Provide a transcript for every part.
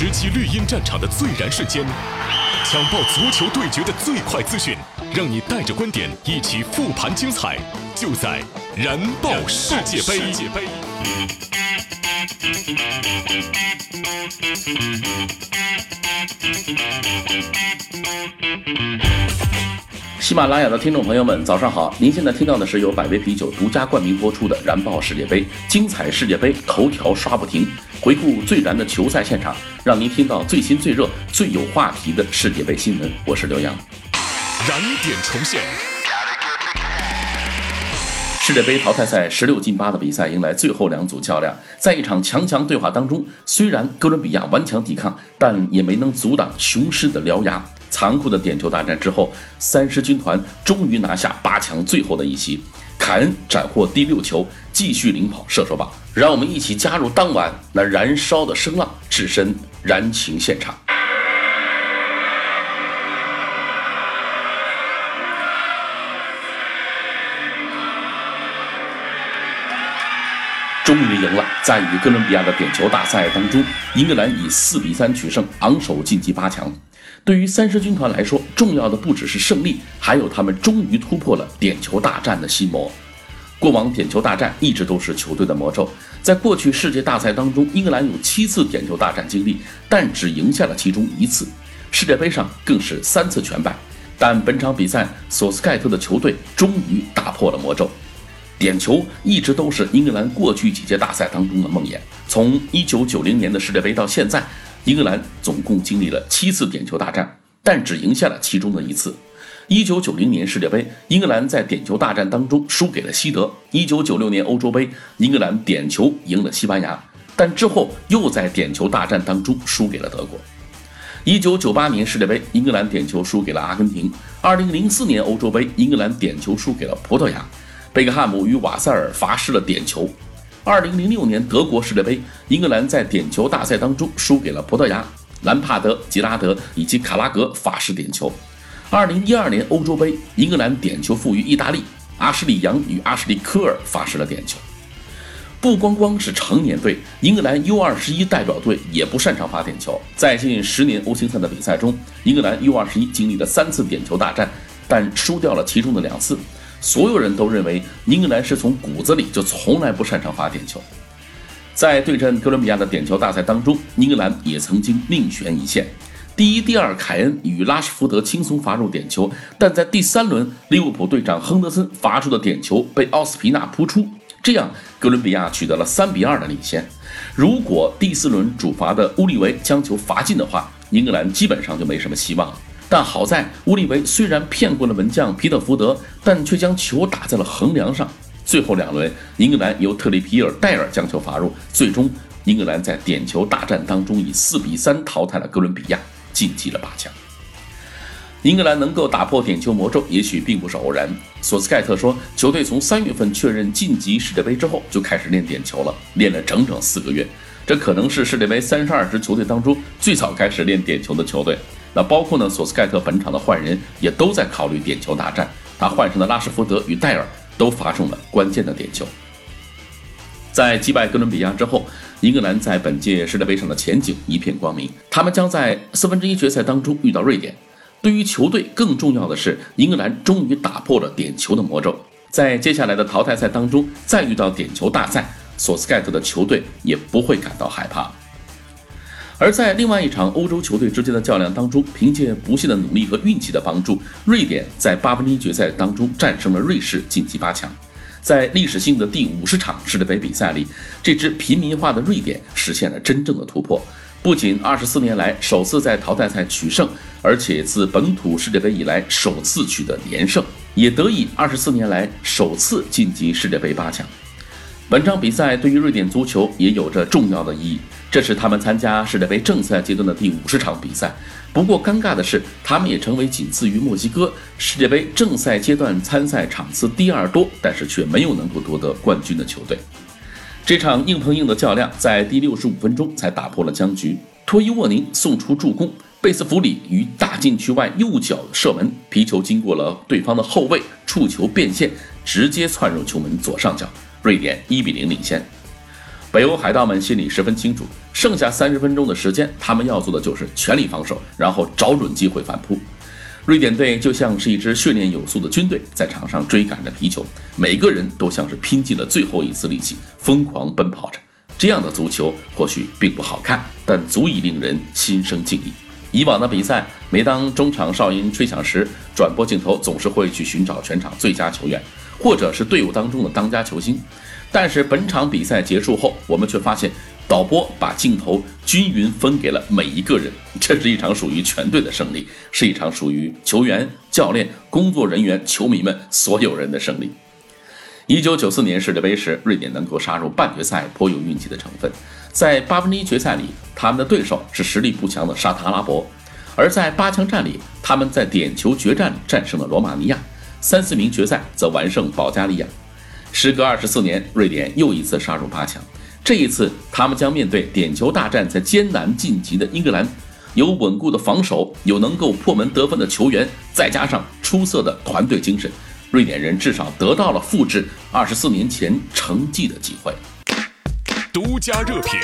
直击绿茵战场的最燃瞬间，抢爆足球对决的最快资讯，让你带着观点一起复盘精彩，就在燃爆世界杯。喜马拉雅的听众朋友们，早上好！您现在听到的是由百威啤酒独家冠名播出的《燃爆世界杯》，精彩世界杯头条刷不停，回顾最燃的球赛现场，让您听到最新最热、最有话题的世界杯新闻。我是刘洋。燃点重现。世界杯淘汰赛十六进八的比赛迎来最后两组较量，在一场强强对话当中，虽然哥伦比亚顽强抵抗，但也没能阻挡雄狮的獠牙。残酷的点球大战之后，三狮军团终于拿下八强最后的一席。凯恩斩获第六球，继续领跑射手榜。让我们一起加入当晚那燃烧的声浪，置身燃情现场。在与哥伦比亚的点球大赛当中，英格兰以四比三取胜，昂首晋级八强。对于三狮军团来说，重要的不只是胜利，还有他们终于突破了点球大战的心魔。过往点球大战一直都是球队的魔咒，在过去世界大赛当中，英格兰有七次点球大战经历，但只赢下了其中一次。世界杯上更是三次全败。但本场比赛，索斯盖特的球队终于打破了魔咒。点球一直都是英格兰过去几届大赛当中的梦魇。从1990年的世界杯到现在。英格兰总共经历了七次点球大战，但只赢下了其中的一次。一九九零年世界杯，英格兰在点球大战当中输给了西德。一九九六年欧洲杯，英格兰点球赢了西班牙，但之后又在点球大战当中输给了德国。一九九八年世界杯，英格兰点球输给了阿根廷。二零零四年欧洲杯，英格兰点球输给了葡萄牙，贝克汉姆与瓦塞尔罚失了点球。二零零六年德国世界杯，英格兰在点球大赛当中输给了葡萄牙，兰帕德、吉拉德以及卡拉格罚失点球。二零一二年欧洲杯，英格兰点球负于意大利，阿什利杨与阿什利科尔罚失了点球。不光光是成年队，英格兰 U 二十一代表队也不擅长罚点球。在近十年欧青赛的比赛中，英格兰 U 二十一经历了三次点球大战，但输掉了其中的两次。所有人都认为英格兰是从骨子里就从来不擅长罚点球。在对阵哥伦比亚的点球大赛当中，英格兰也曾经命悬一线。第一、第二，凯恩与拉什福德轻松罚入点球，但在第三轮，利物浦队长亨德森罚出的点球被奥斯皮纳扑出，这样哥伦比亚取得了三比二的领先。如果第四轮主罚的乌利维将球罚进的话，英格兰基本上就没什么希望了。但好在乌利维虽然骗过了门将皮特福德，但却将球打在了横梁上。最后两轮，英格兰由特里皮尔戴尔将球罚入，最终英格兰在点球大战当中以四比三淘汰了哥伦比亚，晋级了八强。英格兰能够打破点球魔咒，也许并不是偶然。索斯盖特说，球队从三月份确认晋级世界杯之后就开始练点球了，练了整整四个月。这可能是世界杯三十二支球队当中最早开始练点球的球队。那包括呢，索斯盖特本场的换人也都在考虑点球大战。他换上的拉什福德与戴尔都罚中了关键的点球。在击败哥伦比亚之后，英格兰在本届世界杯上的前景一片光明。他们将在四分之一决赛当中遇到瑞典。对于球队更重要的是，英格兰终于打破了点球的魔咒。在接下来的淘汰赛当中再遇到点球大赛，索斯盖特的球队也不会感到害怕。而在另外一场欧洲球队之间的较量当中，凭借不懈的努力和运气的帮助，瑞典在八分之一决赛当中战胜了瑞士，晋级八强。在历史性的第五十场世界杯比赛里，这支平民化的瑞典实现了真正的突破，不仅二十四年来首次在淘汰赛取胜，而且自本土世界杯以来首次取得连胜，也得以二十四年来首次晋级世界杯八强。本场比赛对于瑞典足球也有着重要的意义。这是他们参加世界杯正赛阶段的第五十场比赛。不过，尴尬的是，他们也成为仅次于墨西哥世界杯正赛阶段参赛场次第二多，但是却没有能够夺得冠军的球队。这场硬碰硬的较量在第六十五分钟才打破了僵局。托伊沃宁送出助攻，贝斯弗里于大禁区外右脚射门，皮球经过了对方的后卫，触球变线，直接窜入球门左上角。瑞典一比零领先。北欧海盗们心里十分清楚，剩下三十分钟的时间，他们要做的就是全力防守，然后找准机会反扑。瑞典队就像是一支训练有素的军队，在场上追赶着皮球，每个人都像是拼尽了最后一丝力气，疯狂奔跑着。这样的足球或许并不好看，但足以令人心生敬意。以往的比赛，每当中场哨音吹响时，转播镜头总是会去寻找全场最佳球员，或者是队伍当中的当家球星。但是本场比赛结束后，我们却发现导播把镜头均匀分给了每一个人。这是一场属于全队的胜利，是一场属于球员、教练、工作人员、球迷们所有人的胜利。一九九四年世界杯时，瑞典能够杀入半决赛，颇有运气的成分。在八分之一决赛里，他们的对手是实力不强的沙特阿拉伯；而在八强战里，他们在点球决战战胜了罗马尼亚；三四名决赛则完胜保加利亚。时隔二十四年，瑞典又一次杀入八强。这一次，他们将面对点球大战在艰难晋级的英格兰。有稳固的防守，有能够破门得分的球员，再加上出色的团队精神，瑞典人至少得到了复制二十四年前成绩的机会。独家热评：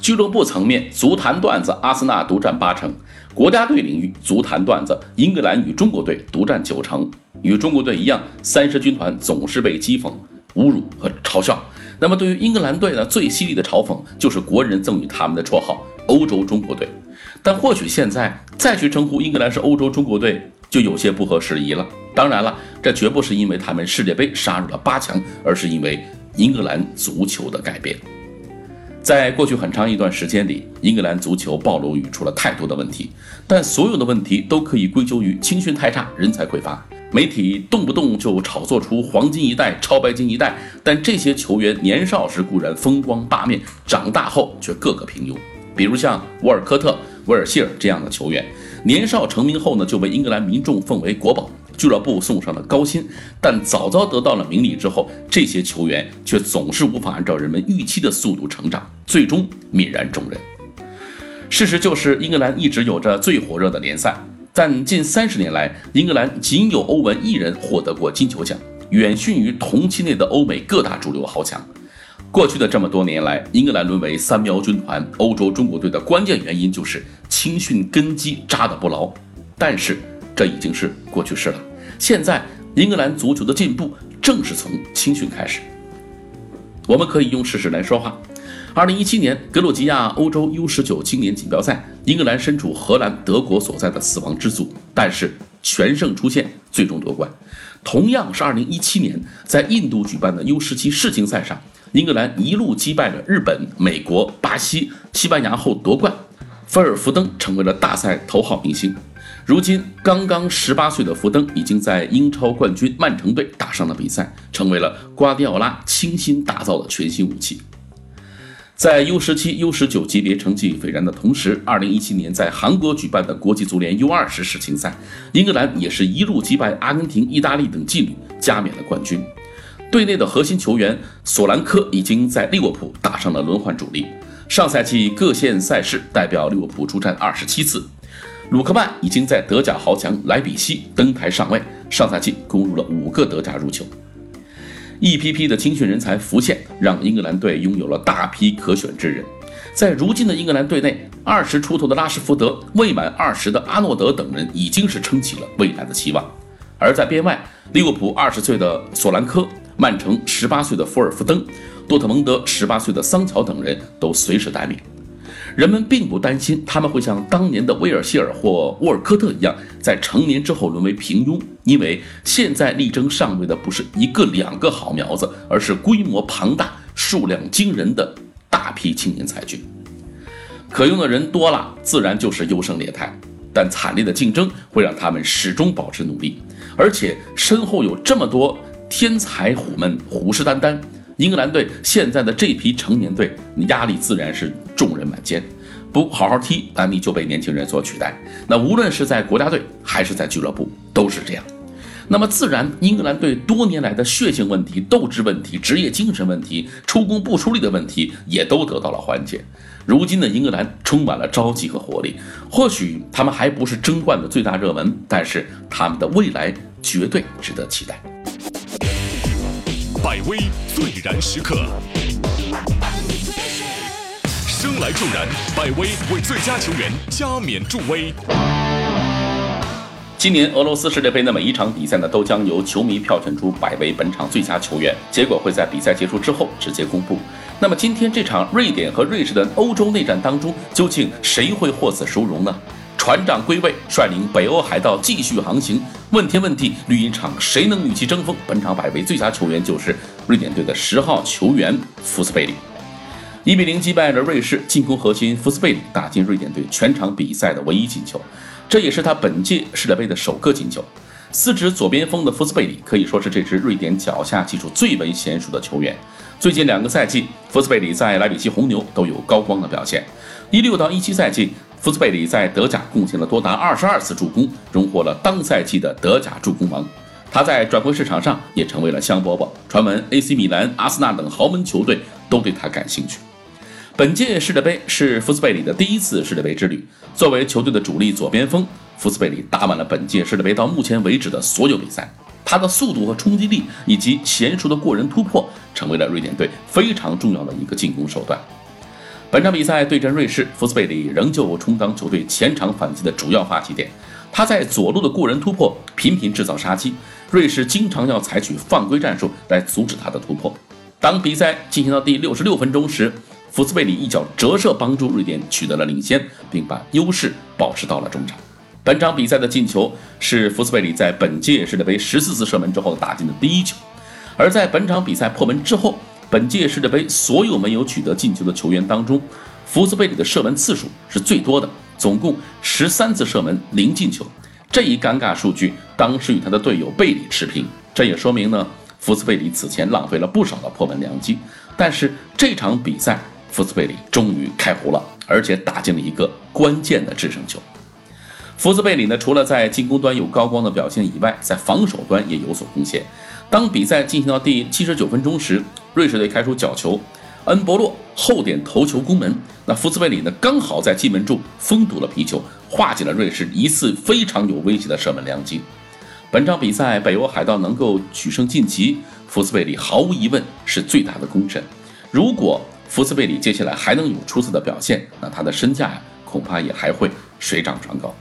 俱乐部层面，足坛段子，阿森纳独占八成；国家队领域，足坛段子，英格兰与中国队独占九成。与中国队一样，三狮军团总是被讥讽、侮辱和嘲笑。那么，对于英格兰队呢？最犀利的嘲讽就是国人赠予他们的绰号“欧洲中国队”。但或许现在再去称呼英格兰是欧洲中国队，就有些不合时宜了。当然了，这绝不是因为他们世界杯杀入了八强，而是因为英格兰足球的改变。在过去很长一段时间里，英格兰足球暴露于出了太多的问题，但所有的问题都可以归咎于青训太差、人才匮乏。媒体动不动就炒作出黄金一代、超白金一代，但这些球员年少时固然风光八面，长大后却个个平庸。比如像沃尔科特、威尔希尔这样的球员，年少成名后呢，就被英格兰民众奉为国宝，俱乐部送上了高薪。但早早得到了名利之后，这些球员却总是无法按照人们预期的速度成长，最终泯然众人。事实就是，英格兰一直有着最火热的联赛。但近三十年来，英格兰仅有欧文一人获得过金球奖，远逊于同期内的欧美各大主流豪强。过去的这么多年来，英格兰沦为三苗军团、欧洲中国队的关键原因就是青训根基扎得不牢。但是这已经是过去式了。现在，英格兰足球的进步正是从青训开始。我们可以用事实来说话。二零一七年格鲁吉亚欧洲 U 十九青年锦标赛，英格兰身处荷兰、德国所在的死亡之组，但是全胜出线，最终夺冠。同样是二零一七年在印度举办的 U 十七世青赛上，英格兰一路击败了日本、美国、巴西、西班牙后夺冠，菲尔福登成为了大赛头号明星。如今刚刚十八岁的福登已经在英超冠军曼城队打上了比赛，成为了瓜迪奥拉倾心打造的全新武器。在 U 十七、U 十九级别成绩斐然的同时，二零一七年在韩国举办的国际足联 U 二十世青赛，英格兰也是一路击败阿根廷、意大利等劲旅，加冕了冠军。队内的核心球员索兰科已经在利物浦打上了轮换主力。上赛季各线赛事代表利物浦出战二十七次。鲁克曼已经在德甲豪强莱比锡登台上位，上赛季攻入了五个德甲入球。一批批的青训人才浮现，让英格兰队拥有了大批可选之人。在如今的英格兰队内，二十出头的拉什福德、未满二十的阿诺德等人已经是撑起了未来的希望。而在边外，利物浦二十岁的索兰科、曼城十八岁的福尔福登、多特蒙德十八岁的桑乔等人都随时待命。人们并不担心他们会像当年的威尔希尔或沃尔科特一样，在成年之后沦为平庸，因为现在力争上位的不是一个两个好苗子，而是规模庞大、数量惊人的大批青年才俊。可用的人多了，自然就是优胜劣汰，但惨烈的竞争会让他们始终保持努力，而且身后有这么多天才虎们虎视眈眈。英格兰队现在的这批成年队，压力自然是众人满肩。不好好踢，安利就被年轻人所取代。那无论是在国家队还是在俱乐部，都是这样。那么自然，英格兰队多年来的血性问题、斗志问题、职业精神问题、出工不出力的问题，也都得到了缓解。如今的英格兰充满了朝气和活力。或许他们还不是争冠的最大热门，但是他们的未来绝对值得期待。百威最燃时刻。生来助燃，百威为最佳球员加冕助威。今年俄罗斯世界杯的每一场比赛呢，都将由球迷票选出百位本场最佳球员，结果会在比赛结束之后直接公布。那么今天这场瑞典和瑞士的欧洲内战当中，究竟谁会获此殊荣呢？船长归位，率领北欧海盗继续航行。问天问地，绿茵场谁能与其争锋？本场百位最佳球员就是瑞典队的十号球员福斯贝里。一比零击败了瑞士，进攻核心福斯贝里打进瑞典队全场比赛的唯一进球，这也是他本届世界杯的首个进球。司职左边锋的福斯贝里可以说是这支瑞典脚下技术最为娴熟的球员。最近两个赛季，福斯贝里在莱比锡红牛都有高光的表现。一六到一七赛季，福斯贝里在德甲贡献了多达二十二次助攻，荣获了当赛季的德甲助攻王。他在转会市场上也成为了香饽饽，传闻 AC 米兰、阿森纳等豪门球队都对他感兴趣。本届世界杯是福斯贝里的第一次世界杯之旅。作为球队的主力左边锋，福斯贝里打满了本届世界杯到目前为止的所有比赛。他的速度和冲击力以及娴熟的过人突破，成为了瑞典队非常重要的一个进攻手段。本场比赛对阵瑞士，福斯贝里仍旧充当球队前场反击的主要发起点。他在左路的过人突破频频制造杀机，瑞士经常要采取犯规战术来阻止他的突破。当比赛进行到第六十六分钟时，福斯贝里一脚折射，帮助瑞典取得了领先，并把优势保持到了中场。本场比赛的进球是福斯贝里在本届世界杯十四次射门之后打进的第一球。而在本场比赛破门之后，本届世界杯所有没有取得进球的球员当中，福斯贝里的射门次数是最多的，总共十三次射门零进球。这一尴尬数据当时与他的队友贝里持平，这也说明呢，福斯贝里此前浪费了不少的破门良机。但是这场比赛。福斯贝里终于开胡了，而且打进了一个关键的制胜球。福斯贝里呢，除了在进攻端有高光的表现以外，在防守端也有所贡献。当比赛进行到第七十九分钟时，瑞士队开出角球，恩博洛后点头球攻门，那福斯贝里呢，刚好在进门处封堵了皮球，化解了瑞士一次非常有威胁的射门良机。本场比赛，北欧海盗能够取胜晋级，福斯贝里毫无疑问是最大的功臣。如果福斯贝里接下来还能有出色的表现，那他的身价呀，恐怕也还会水涨船高。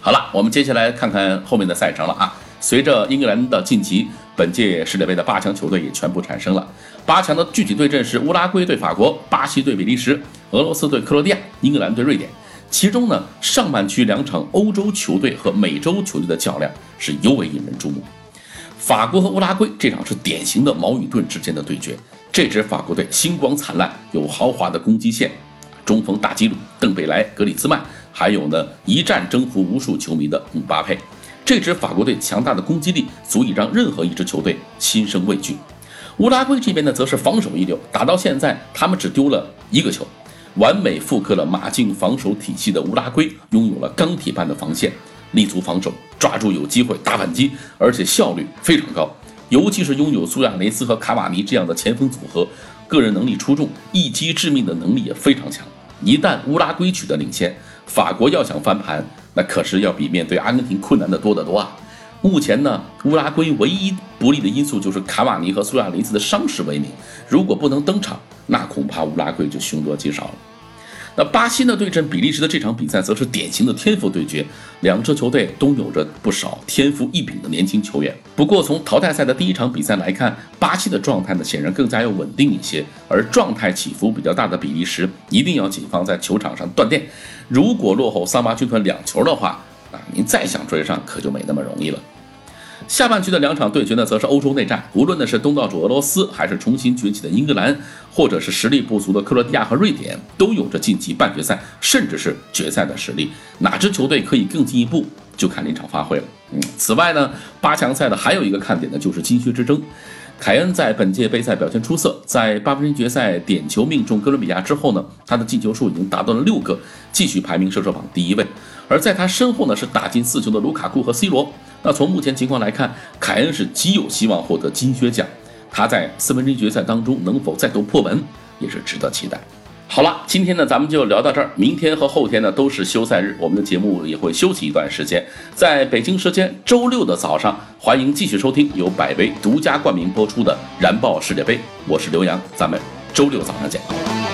好了，我们接下来看看后面的赛程了啊。随着英格兰的晋级，本届世界杯的八强球队也全部产生了。八强的具体对阵是乌拉圭对法国、巴西对比利时、俄罗斯对克罗地亚、英格兰对瑞典。其中呢，上半区两场欧洲球队和美洲球队的较量是尤为引人注目。法国和乌拉圭这场是典型的矛与盾之间的对决。这支法国队星光灿烂，有豪华的攻击线，中锋大基鲁、邓贝莱、格里兹曼，还有呢一战征服无数球迷的姆巴佩。这支法国队强大的攻击力足以让任何一支球队心生畏惧。乌拉圭这边呢，则是防守一流，打到现在他们只丢了一个球，完美复刻了马竞防守体系的乌拉圭，拥有了钢铁般的防线，立足防守，抓住有机会打反击，而且效率非常高。尤其是拥有苏亚雷斯和卡瓦尼这样的前锋组合，个人能力出众，一击致命的能力也非常强。一旦乌拉圭取得领先，法国要想翻盘，那可是要比面对阿根廷困难的多得多啊！目前呢，乌拉圭唯一不利的因素就是卡瓦尼和苏亚雷斯的伤势为名，如果不能登场，那恐怕乌拉圭就凶多吉少了。那巴西呢对阵比利时的这场比赛，则是典型的天赋对决。两支球队都有着不少天赋异禀的年轻球员。不过从淘汰赛的第一场比赛来看，巴西的状态呢显然更加要稳定一些，而状态起伏比较大的比利时一定要谨防在球场上断电。如果落后桑巴军团两球的话，啊，您再想追上可就没那么容易了。下半区的两场对决呢，则是欧洲内战。无论呢是东道主俄罗斯，还是重新崛起的英格兰，或者是实力不足的克罗地亚和瑞典，都有着晋级半决赛甚至是决赛的实力。哪支球队可以更进一步，就看临场发挥了。嗯，此外呢，八强赛的还有一个看点呢，就是金靴之争。凯恩在本届杯赛表现出色，在八分之一决赛点球命中哥伦比亚之后呢，他的进球数已经达到了六个，继续排名射手榜第一位。而在他身后呢，是打进四球的卢卡库和 C 罗。那从目前情况来看，凯恩是极有希望获得金靴奖。他在四分之一决赛当中能否再度破门，也是值得期待。好了，今天呢咱们就聊到这儿，明天和后天呢都是休赛日，我们的节目也会休息一段时间，在北京时间周六的早上，欢迎继续收听由百威独家冠名播出的《燃爆世界杯》，我是刘洋，咱们周六早上见。